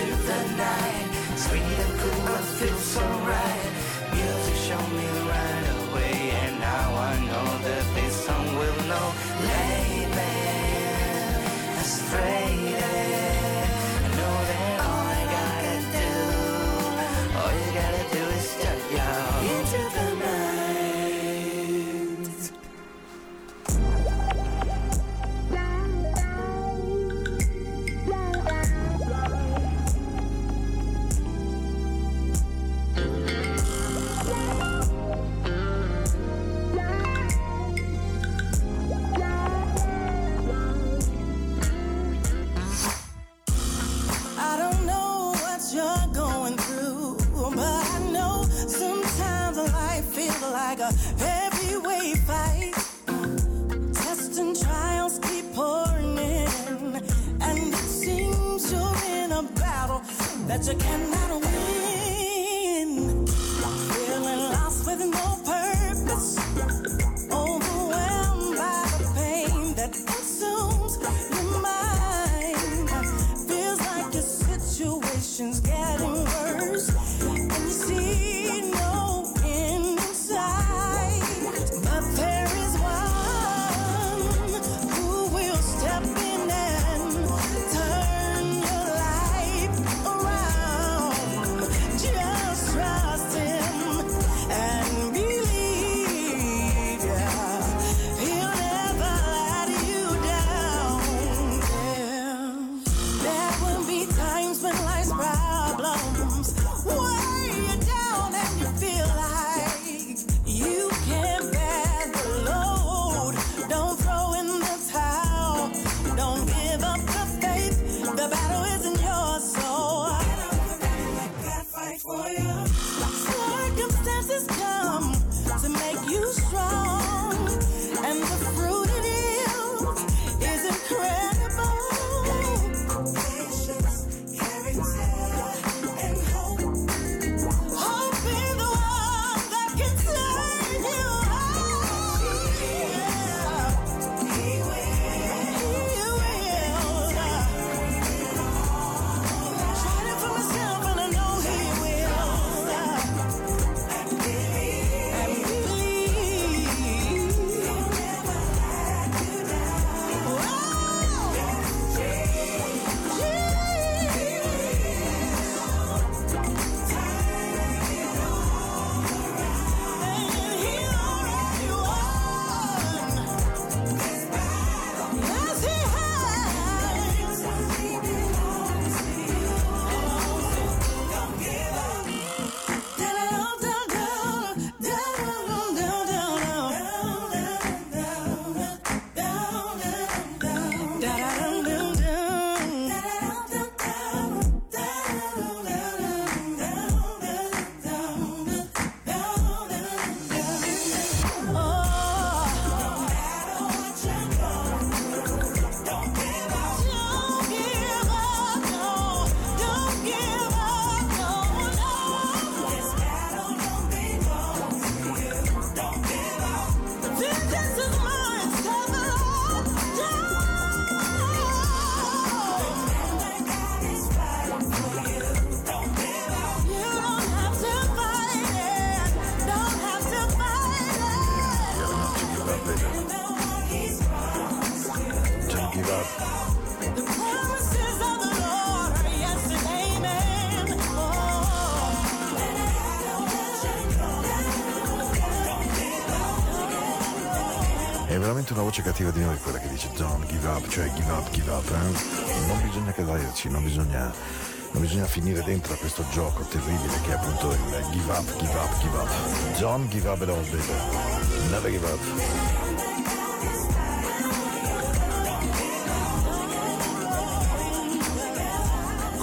into the night. Sweet and cool, I feel so right. Music show me right. Voce cattiva di noi quella che dice don't give up, cioè give up, give up. Eh? Non bisogna caderci, non bisogna, non bisogna finire dentro a questo gioco terribile che è appunto il give up, give up, give up. Don't give up at all, baby. Never give up.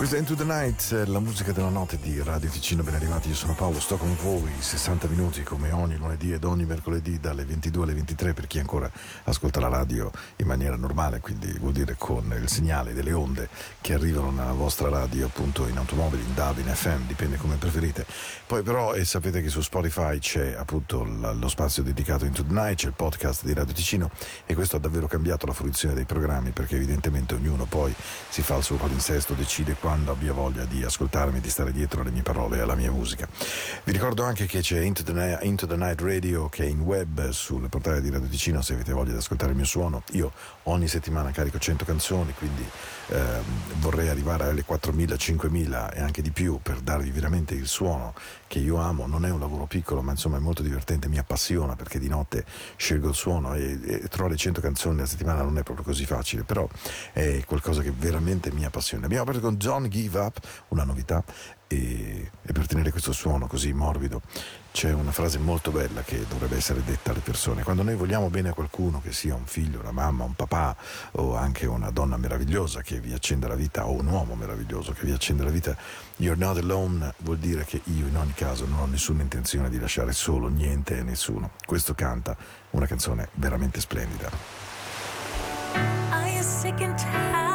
Questa è Into the Night, la musica della notte di Radio Ticino, ben arrivati, io sono Paolo, sto con voi 60 minuti come ogni lunedì ed ogni mercoledì dalle 22 alle 23 per chi ancora ascolta la radio in maniera normale, quindi vuol dire con il segnale delle onde che arrivano nella vostra radio appunto in automobili, in DAB, in FM, dipende come preferite. Poi però e sapete che su Spotify c'è appunto lo spazio dedicato Into the Night, c'è il podcast di Radio Ticino e questo ha davvero cambiato la fruizione dei programmi perché evidentemente ognuno poi si fa il suo palinsesto, decide qua quando abbia voglia di ascoltarmi, di stare dietro alle mie parole e alla mia musica. Vi ricordo anche che c'è Into the, Night, Into the Night Radio che è in web sul portale di Radio Ticino se avete voglia di ascoltare il mio suono. Io ogni settimana carico 100 canzoni, quindi eh, vorrei arrivare alle 4.000, 5.000 e anche di più per darvi veramente il suono che io amo. Non è un lavoro piccolo, ma insomma è molto divertente, mi appassiona perché di notte scelgo il suono e, e trovare 100 canzoni a settimana non è proprio così facile, però è qualcosa che veramente mi appassiona. Abbiamo aperto con John Give Up, una novità, e, e per tenere questo suono così morbido c'è una frase molto bella che dovrebbe essere detta alle persone. Quando noi vogliamo bene a qualcuno, che sia un figlio, una mamma, un papà o anche una donna meravigliosa che vi accende la vita o un uomo meraviglioso che vi accende la vita, you're not alone vuol dire che io in ogni caso non ho nessuna intenzione di lasciare solo niente e nessuno. Questo canta una canzone veramente splendida. Are you sick and tired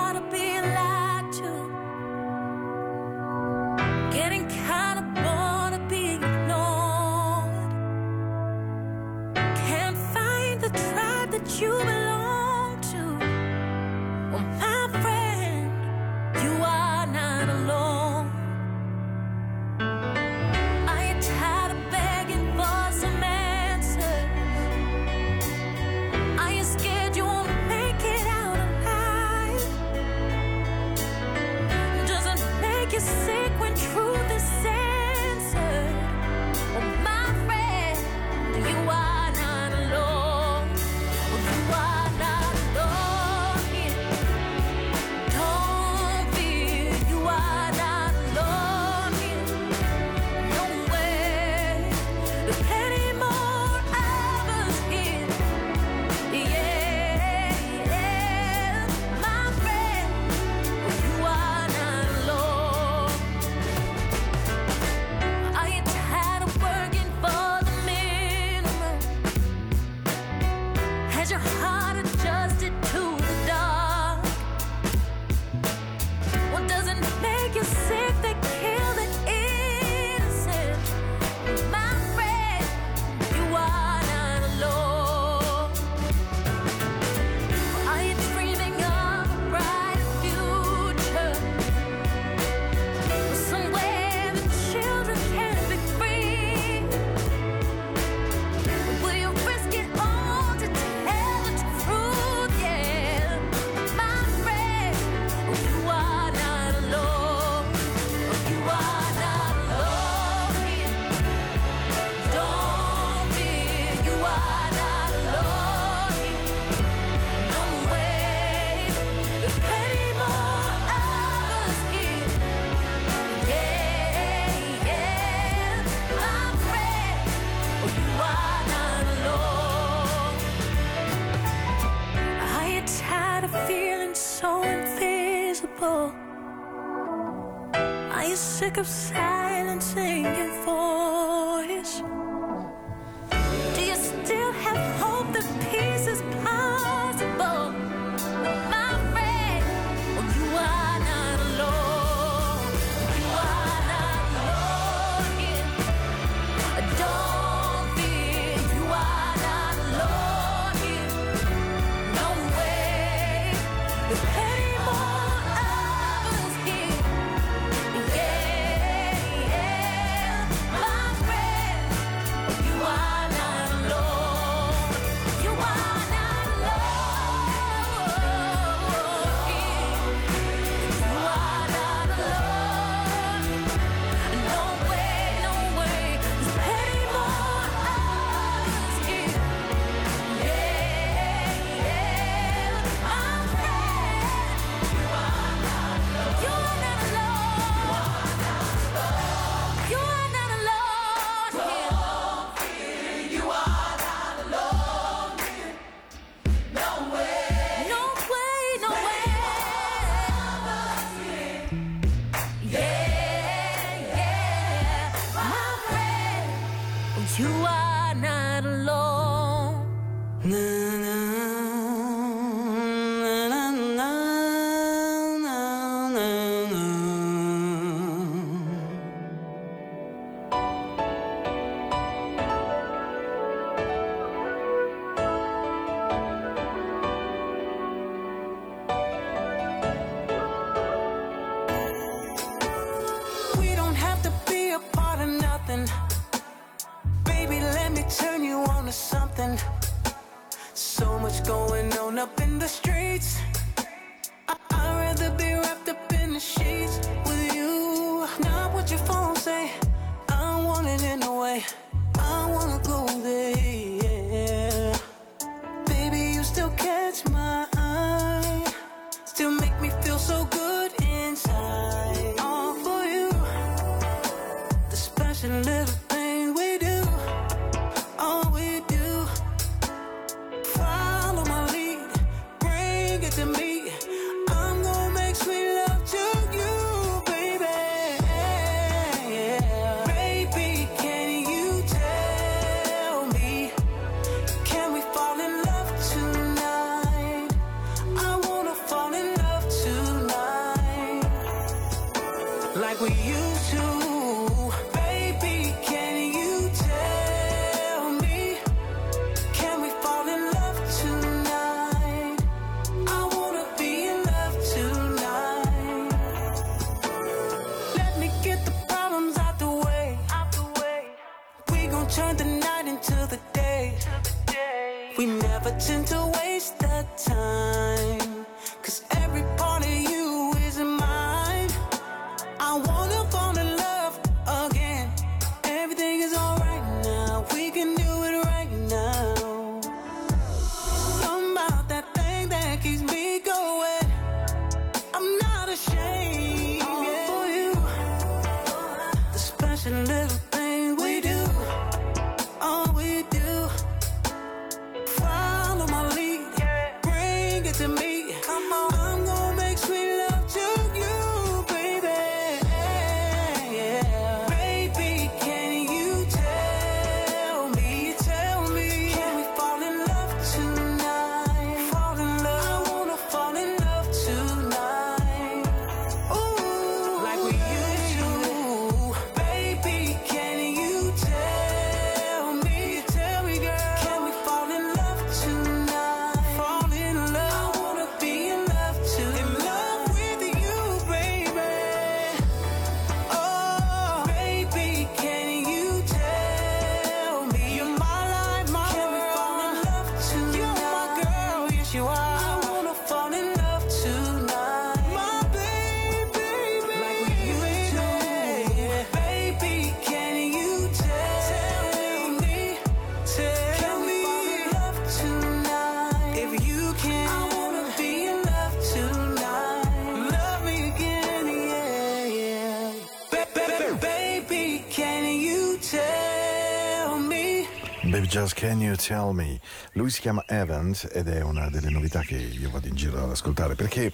sick of Can You Tell Me? Lui si chiama Evans ed è una delle novità che io vado in giro ad ascoltare perché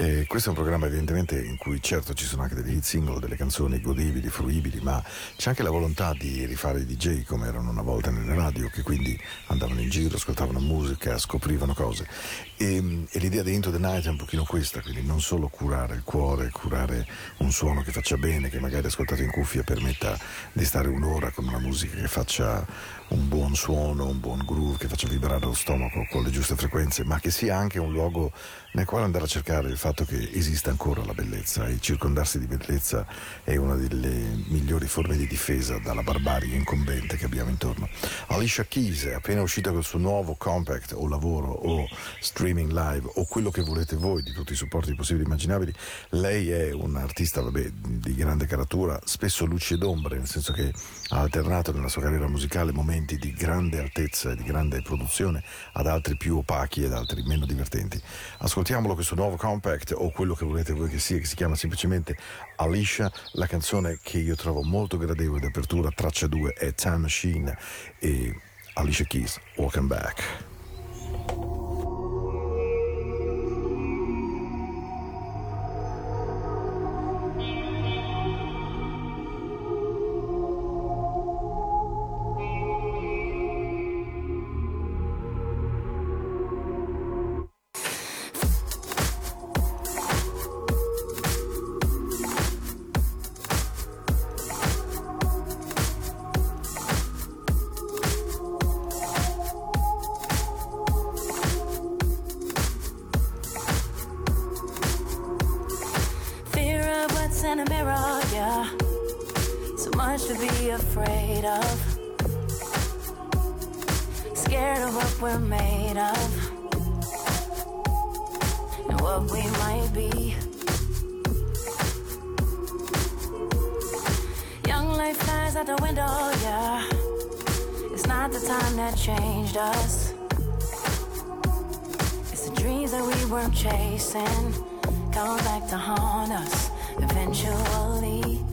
eh, questo è un programma evidentemente in cui certo ci sono anche degli hit single, delle canzoni godibili, fruibili, ma c'è anche la volontà di rifare i DJ come erano una volta nelle radio, che quindi andavano in giro, ascoltavano musica, scoprivano cose. E, e l'idea di Into the Night è un pochino questa, quindi non solo curare il cuore, curare un suono che faccia bene, che magari ascoltato in cuffia permetta di stare un'ora con una musica che faccia un buon suono, un buon groove, che faccia vibrare lo stomaco con le giuste frequenze, ma che sia anche un luogo nel quale andare a cercare il fatto che esista ancora la bellezza e circondarsi di bellezza è una delle migliori forme di difesa dalla barbarie incombente che abbiamo intorno. Alicia Keys è appena uscita col suo nuovo compact o lavoro o streaming live o quello che volete voi di tutti i supporti possibili e immaginabili. Lei è un'artista di grande caratura, spesso luci ed ombre, nel senso che ha alternato nella sua carriera musicale momenti di grande altezza e di grande produzione ad altri più opachi ed altri meno divertenti. Ascoltiamolo questo nuovo compact o quello che volete voi che sia, che si chiama semplicemente Alicia, la canzone che io trovo molto gradevole d'apertura, traccia 2 è Time Machine e Alicia Keys, Welcome Back. is out the window, yeah. It's not the time that changed us. It's the dreams that we were chasing. Come back to haunt us eventually.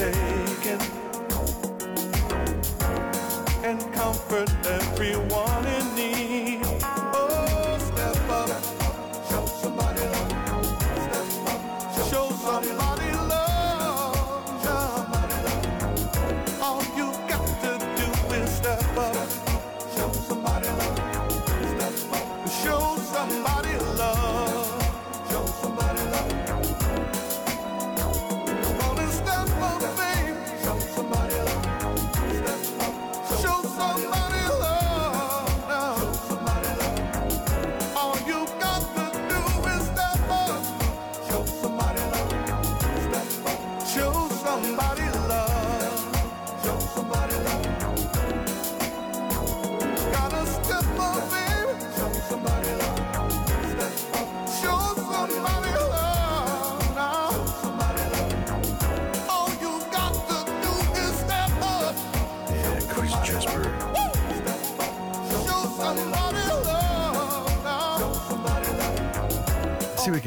Instead of taking and comfort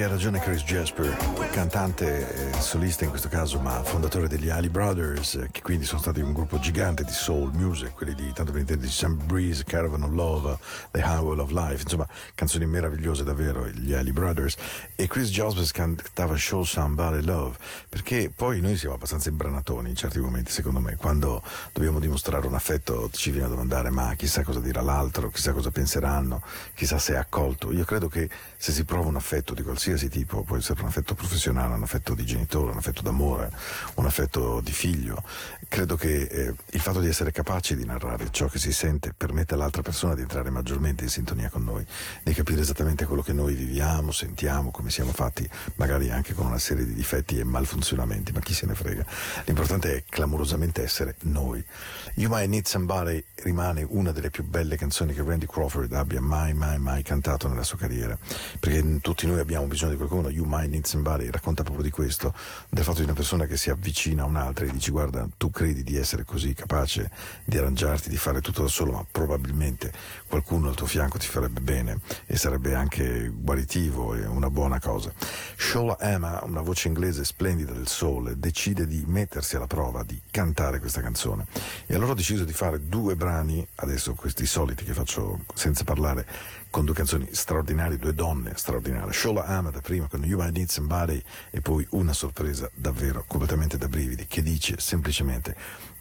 perché ha ragione Chris Jasper, cantante solista in questo caso, ma fondatore degli Ali Brothers, che quindi sono stati un gruppo gigante di soul music, quelli di tanto per intendere Sam Breeze, Caravan of Love, The Howl of Life, insomma, canzoni meravigliose davvero, gli Ali Brothers. E Chris Jasper cantava Show Somebody Love, perché poi noi siamo abbastanza imbranatoni in certi momenti, secondo me, quando dobbiamo dimostrare un affetto ci viene a domandare ma chissà cosa dirà l'altro, chissà cosa penseranno, chissà se è accolto. Io credo che se si prova un affetto di qualsiasi tipo, può essere un affetto professionale, un affetto di genitore, un affetto d'amore, un affetto di figlio, credo che eh, il fatto di essere capaci di narrare ciò che si sente permette all'altra persona di entrare maggiormente in sintonia con noi, di capire esattamente quello che noi viviamo, sentiamo, come siamo fatti, magari anche con una serie di difetti e malfunzionamenti, ma chi se ne frega. L'importante è clamorosamente essere noi. You Might Need Somebody rimane una delle più belle canzoni che Randy Crawford abbia mai, mai, mai cantato nella sua carriera, perché tutti noi abbiamo bisogno di qualcuno, You Might Need Somebody racconta proprio di questo, del fatto di una persona che si avvicina a un'altra e dici guarda, tu credi di essere così capace di arrangiarti, di fare tutto da solo, ma probabilmente qualcuno al tuo fianco ti farebbe bene e sarebbe anche guaritivo e una buona cosa. Shola Emma, una voce inglese splendida del soul, decide di mettersi alla prova, di cantare questa canzone e allora ho deciso di fare due brani, adesso questi soliti che faccio senza parlare, con due canzoni straordinarie, due donne straordinarie. Shola Ahmed prima con You Might Need Somebody e poi una sorpresa davvero completamente da brividi che dice semplicemente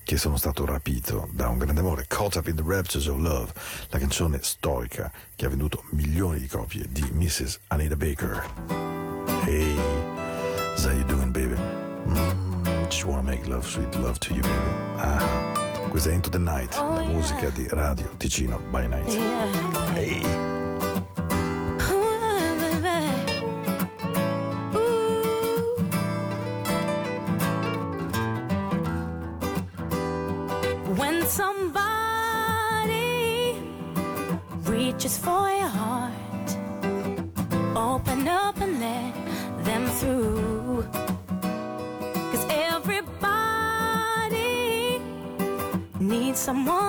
che sono stato rapito da un grande amore, Caught Up in the Raptures of Love, la canzone stoica che ha venduto milioni di copie di Mrs. Anita Baker. Hey, how you doing baby? Mm, just wanna make love, sweet love to you baby. Ah, questa è Into the Night, Oh, la yeah. musica di Radio Ticino by Night. Hey. Somebody reaches for your heart, open up and let them through. Cause everybody needs someone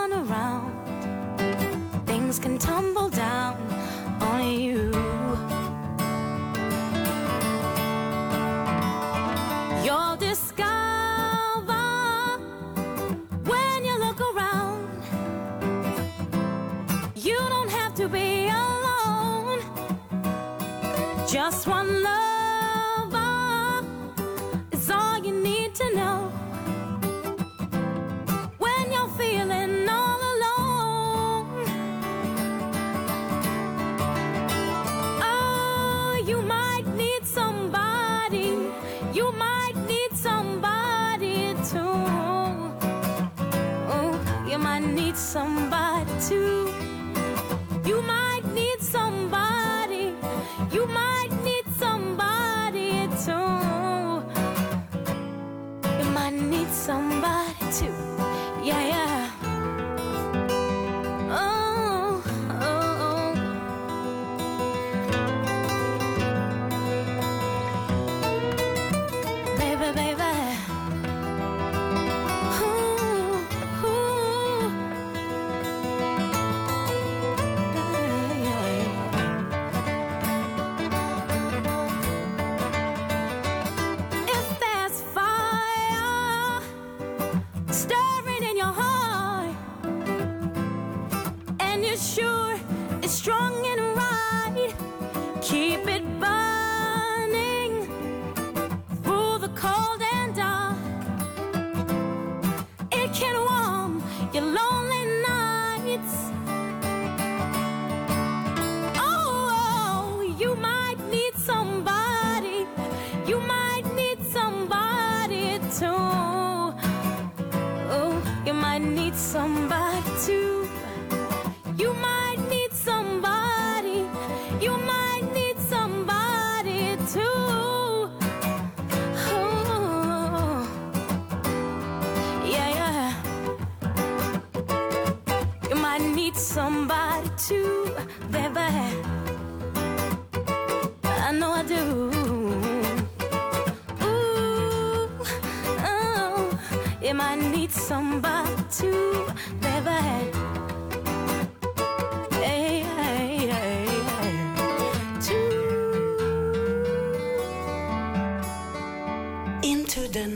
You might into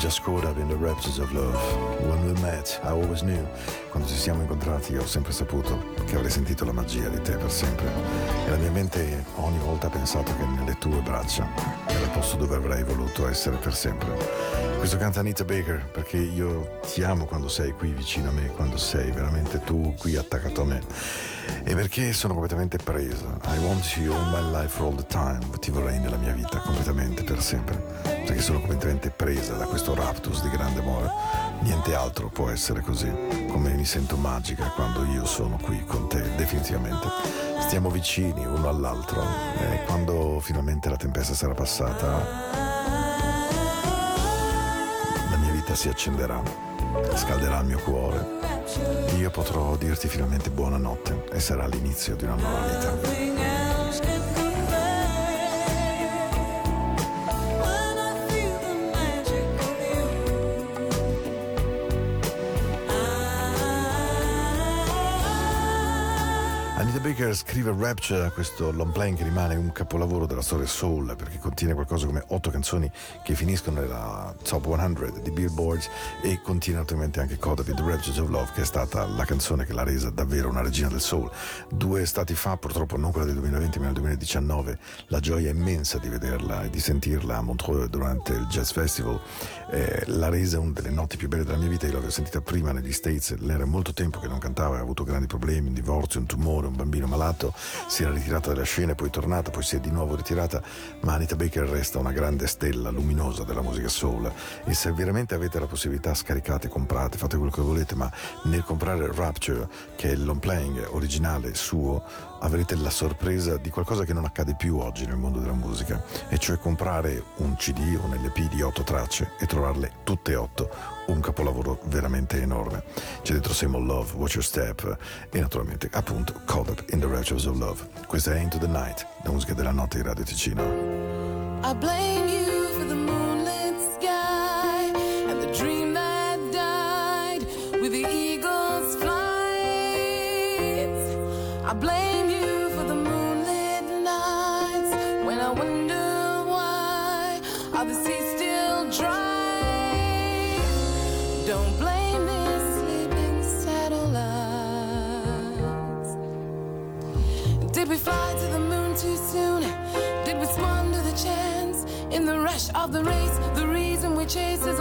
just caught up in the raptures of love. When we met, I always knew. Quando ci siamo incontrati ho sempre saputo che avrei sentito la magia di te per sempre. E la mia mente ogni volta ha pensato che nelle tue braccia era il posto dove avrei voluto essere per sempre. Questo canta Anita Baker perché io ti amo quando sei qui vicino a me, quando sei veramente tu qui attaccato a me. E perché sono completamente presa. I want you all my life all the time. Ti vorrei nella mia vita completamente per sempre. Perché sono completamente presa da questo raptus di grande amore. Niente altro può essere così. Come mi sento magica quando io sono qui con te, definitivamente. Stiamo vicini uno all'altro. E quando finalmente la tempesta sarà passata, la mia vita si accenderà, scalderà il mio cuore. Io potrò dirti finalmente buonanotte e sarà l'inizio di una nuova vita. Baker scrive Rapture, questo long playing che rimane un capolavoro della storia soul perché contiene qualcosa come otto canzoni che finiscono nella top 100 di Billboard e contiene naturalmente anche Code of the Raptures of Love che è stata la canzone che l'ha resa davvero una regina del soul. Due stati fa, purtroppo non quella del 2020 ma del 2019, la gioia immensa di vederla e di sentirla a Montreux durante il Jazz Festival eh, l'ha resa una delle notti più belle della mia vita, io l'avevo sentita prima negli States, lei era molto tempo che non cantava, aveva avuto grandi problemi, un divorzio, un tumore, un bambino malato, si era ritirata dalle scene, poi è tornata, poi si è di nuovo ritirata, ma Anita Baker resta una grande stella luminosa della musica soul. E se veramente avete la possibilità scaricate, comprate, fate quello che volete, ma nel comprare Rapture, che è il long playing originale suo, avrete la sorpresa di qualcosa che non accade più oggi nel mondo della musica, e cioè comprare un CD o un LP di otto tracce e trovarle tutte e otto, un capolavoro veramente enorme. C'è dentro Old Love, Watch Your Step e naturalmente appunto Coded in the Raptures of Love. Questa è Into the Night, la musica della notte di Radio Ticino. I blame you of the race? The reason we chase is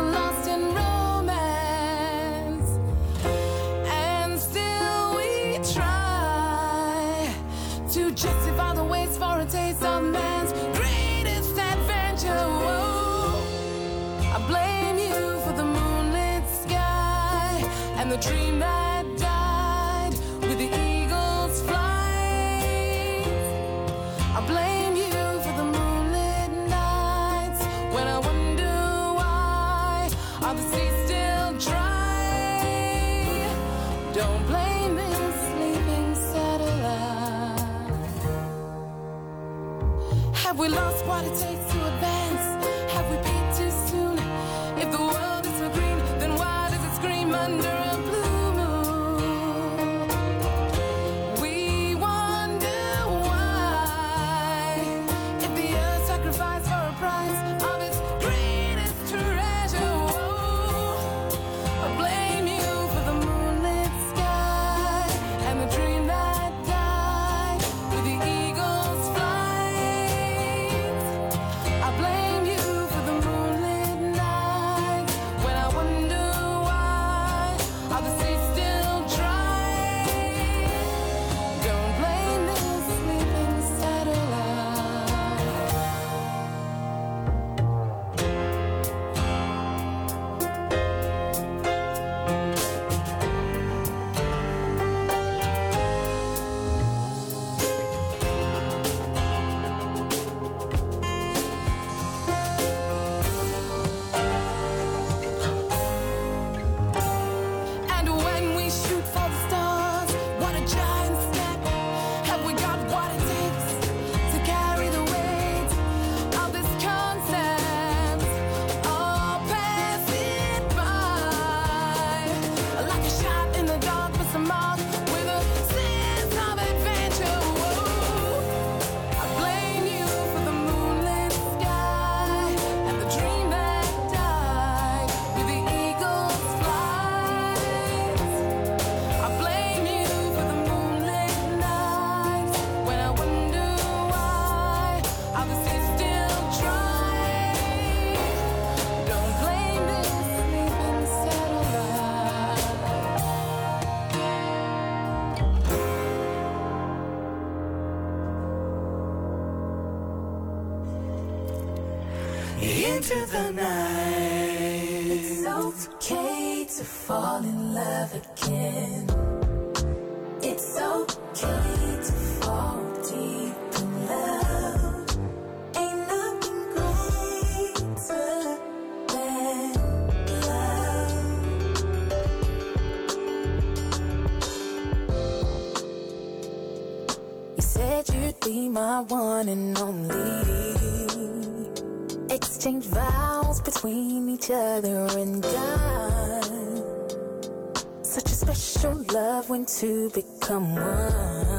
into the night. It's okay to fall in love again. It's okay to fall deep in love. Ain't nothing greater than love. You said you'd be my one and only. Exchange vows between each other and God. Such a special love when two become one.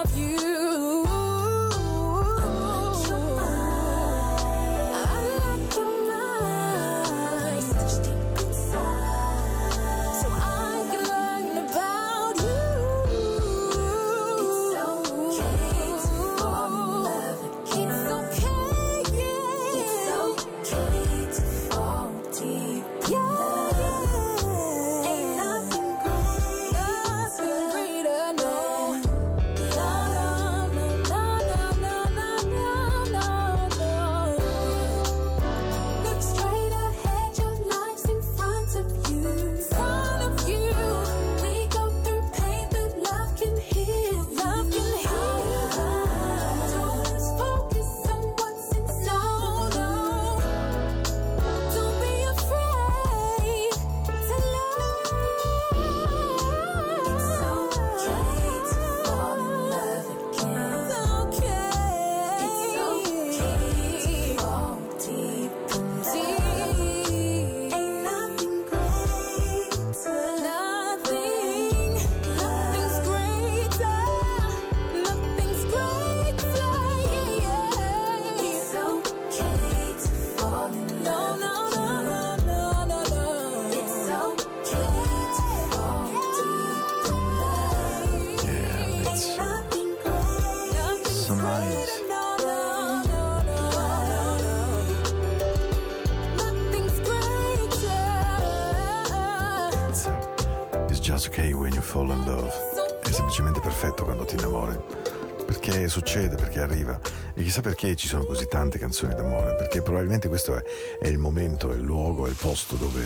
chissà perché ci sono così tante canzoni d'amore. Perché probabilmente questo è, è il momento, è il luogo, è il posto dove,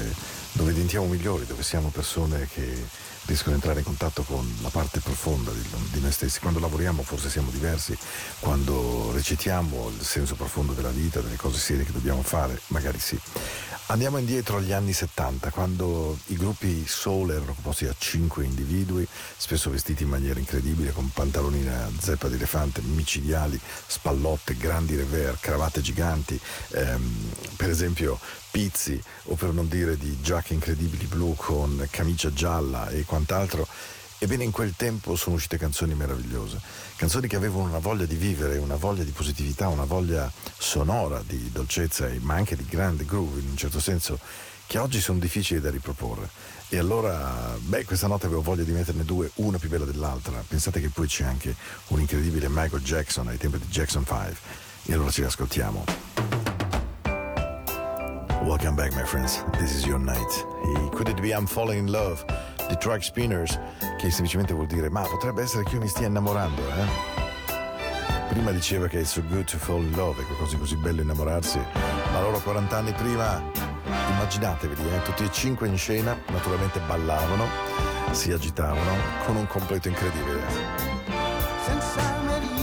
dove diventiamo migliori, dove siamo persone che riescono ad entrare in contatto con la parte profonda di, di noi stessi. Quando lavoriamo forse siamo diversi, quando recitiamo il senso profondo della vita, delle cose serie che dobbiamo fare, magari sì. Andiamo indietro agli anni 70, quando i gruppi soul erano composti da cinque individui, spesso vestiti in maniera incredibile, con pantaloni a zeppa di elefante, micidiali, spallotte, grandi revers, cravatte giganti, ehm, per esempio Pizzi, o per non dire di giacche incredibili blu con camicia gialla e quant'altro. Ebbene, in quel tempo sono uscite canzoni meravigliose, canzoni che avevano una voglia di vivere, una voglia di positività, una voglia sonora di dolcezza, ma anche di grande groove in un certo senso, che oggi sono difficili da riproporre. E allora, beh, questa notte avevo voglia di metterne due, una più bella dell'altra. Pensate che poi c'è anche un incredibile Michael Jackson ai tempi di Jackson 5. E allora ci ascoltiamo. Welcome back, my friends. This is your night. Could it be I'm falling in love? The track spinners, che semplicemente vuol dire, ma potrebbe essere che io mi stia innamorando, eh? Prima diceva che è so good to fall in love, è qualcosa di così bello innamorarsi, ma loro 40 anni prima, immaginatevi, eh, tutti e cinque in scena, naturalmente ballavano, si agitavano, con un completo incredibile. Since I met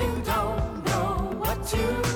you don't know what to do.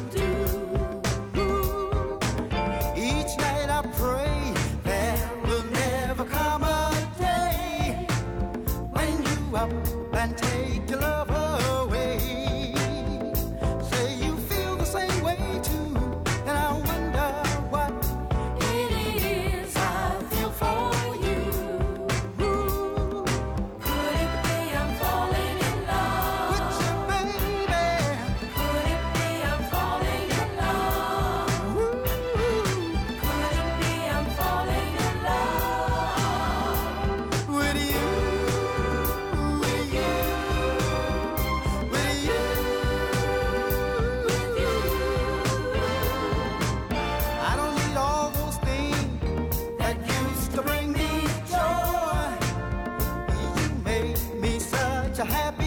Happy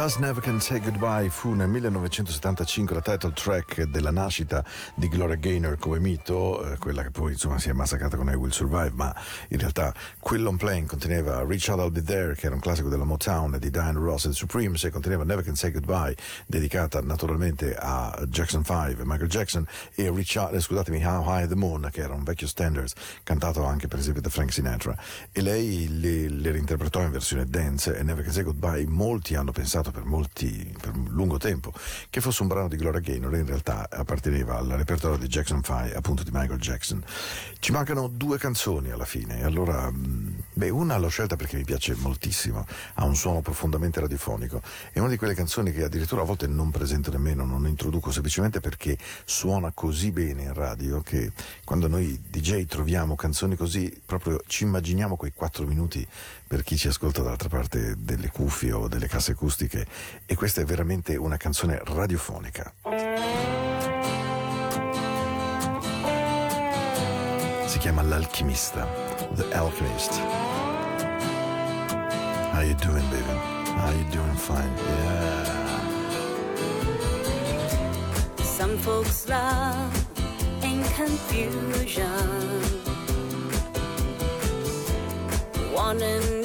Just Never Can Say Goodbye fu nel 1975 la title track della nascita di Gloria Gaynor come mito, eh, quella che poi insomma si è massacrata con I Will Survive, ma in realtà Quill on Plane conteneva Out I'll Be There, che era un classico della Motown di Diane Ross and Supremes, e conteneva Never Can Say Goodbye, dedicata naturalmente a Jackson 5, Michael Jackson, e Out, eh, scusatemi, How High the Moon, che era un vecchio standard cantato anche per esempio da Frank Sinatra. E lei le, le reinterpretò in versione dance e Never Can Say Goodbye molti hanno pensato per, molti, per un lungo tempo che fosse un brano di Gloria Gaynor in realtà apparteneva al repertorio di Jackson 5 appunto di Michael Jackson ci mancano due canzoni alla fine e allora mh, beh una l'ho scelta perché mi piace moltissimo ha un suono profondamente radiofonico. È una di quelle canzoni che addirittura a volte non presento nemmeno non introduco semplicemente perché suona così bene in radio che quando noi DJ troviamo canzoni così proprio ci immaginiamo quei quattro minuti per chi ci ascolta dall'altra parte delle cuffie o delle casse acustiche. E questa è veramente una canzone radiofonica. Si chiama L'Alchimista, The Alchemist. How you doing, baby? How you doing? Fine. Yeah. Some folks love in confusion. Want an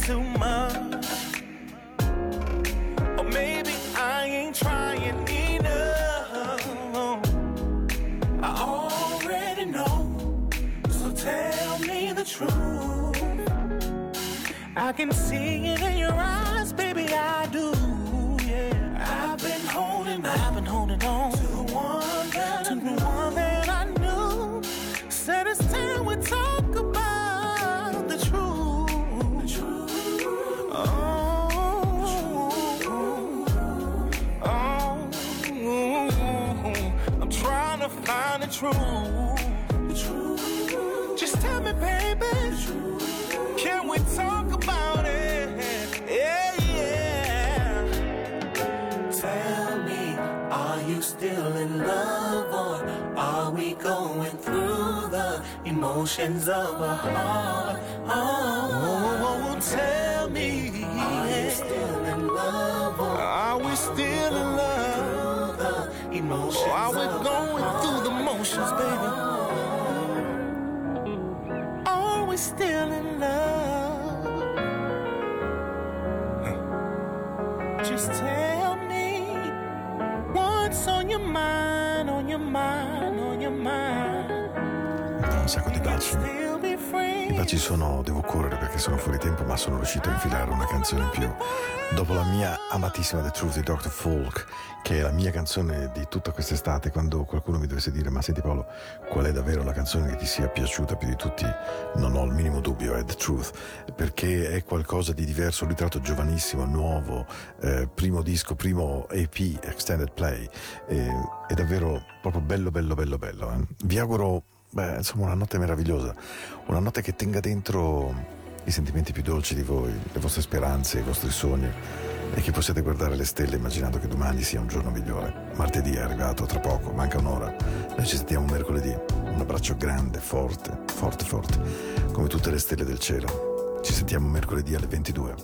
too much. Or maybe I ain't trying enough. I already know. So tell me the truth. I can see it in your eyes, baby. I do. Yeah. I've been holding on. I've been holding on The truth. Just tell me, baby. Can we talk about it? Yeah, yeah. Tell me, are you still in love or are we going through the emotions of a heart? Oh, tell me, are you still in love or are we still in love? The emotions are we going through the motions, baby? Are we still in love? Just tell me what's on your mind, on your mind, on your mind. Un sacco di baci. Still be free. I baci sono, devo correre perché sono fuori tempo, ma sono riuscito a infilare una canzone in più. Dopo la mia amatissima The Truth di Dr. Folk, che è la mia canzone di tutta quest'estate, quando qualcuno mi dovesse dire, ma senti Paolo, qual è davvero la canzone che ti sia piaciuta più di tutti? Non ho il minimo dubbio, è The Truth, perché è qualcosa di diverso, un ritratto giovanissimo, nuovo, eh, primo disco, primo EP, Extended Play, eh, è davvero proprio bello, bello, bello, bello. eh. Vi auguro Beh, insomma, una notte meravigliosa, una notte che tenga dentro i sentimenti più dolci di voi, le vostre speranze, i vostri sogni e che possiate guardare le stelle immaginando che domani sia un giorno migliore. Martedì è arrivato tra poco, manca un'ora. Noi ci sentiamo mercoledì. Un abbraccio grande, forte, forte, forte, come tutte le stelle del cielo. Ci sentiamo mercoledì alle 22.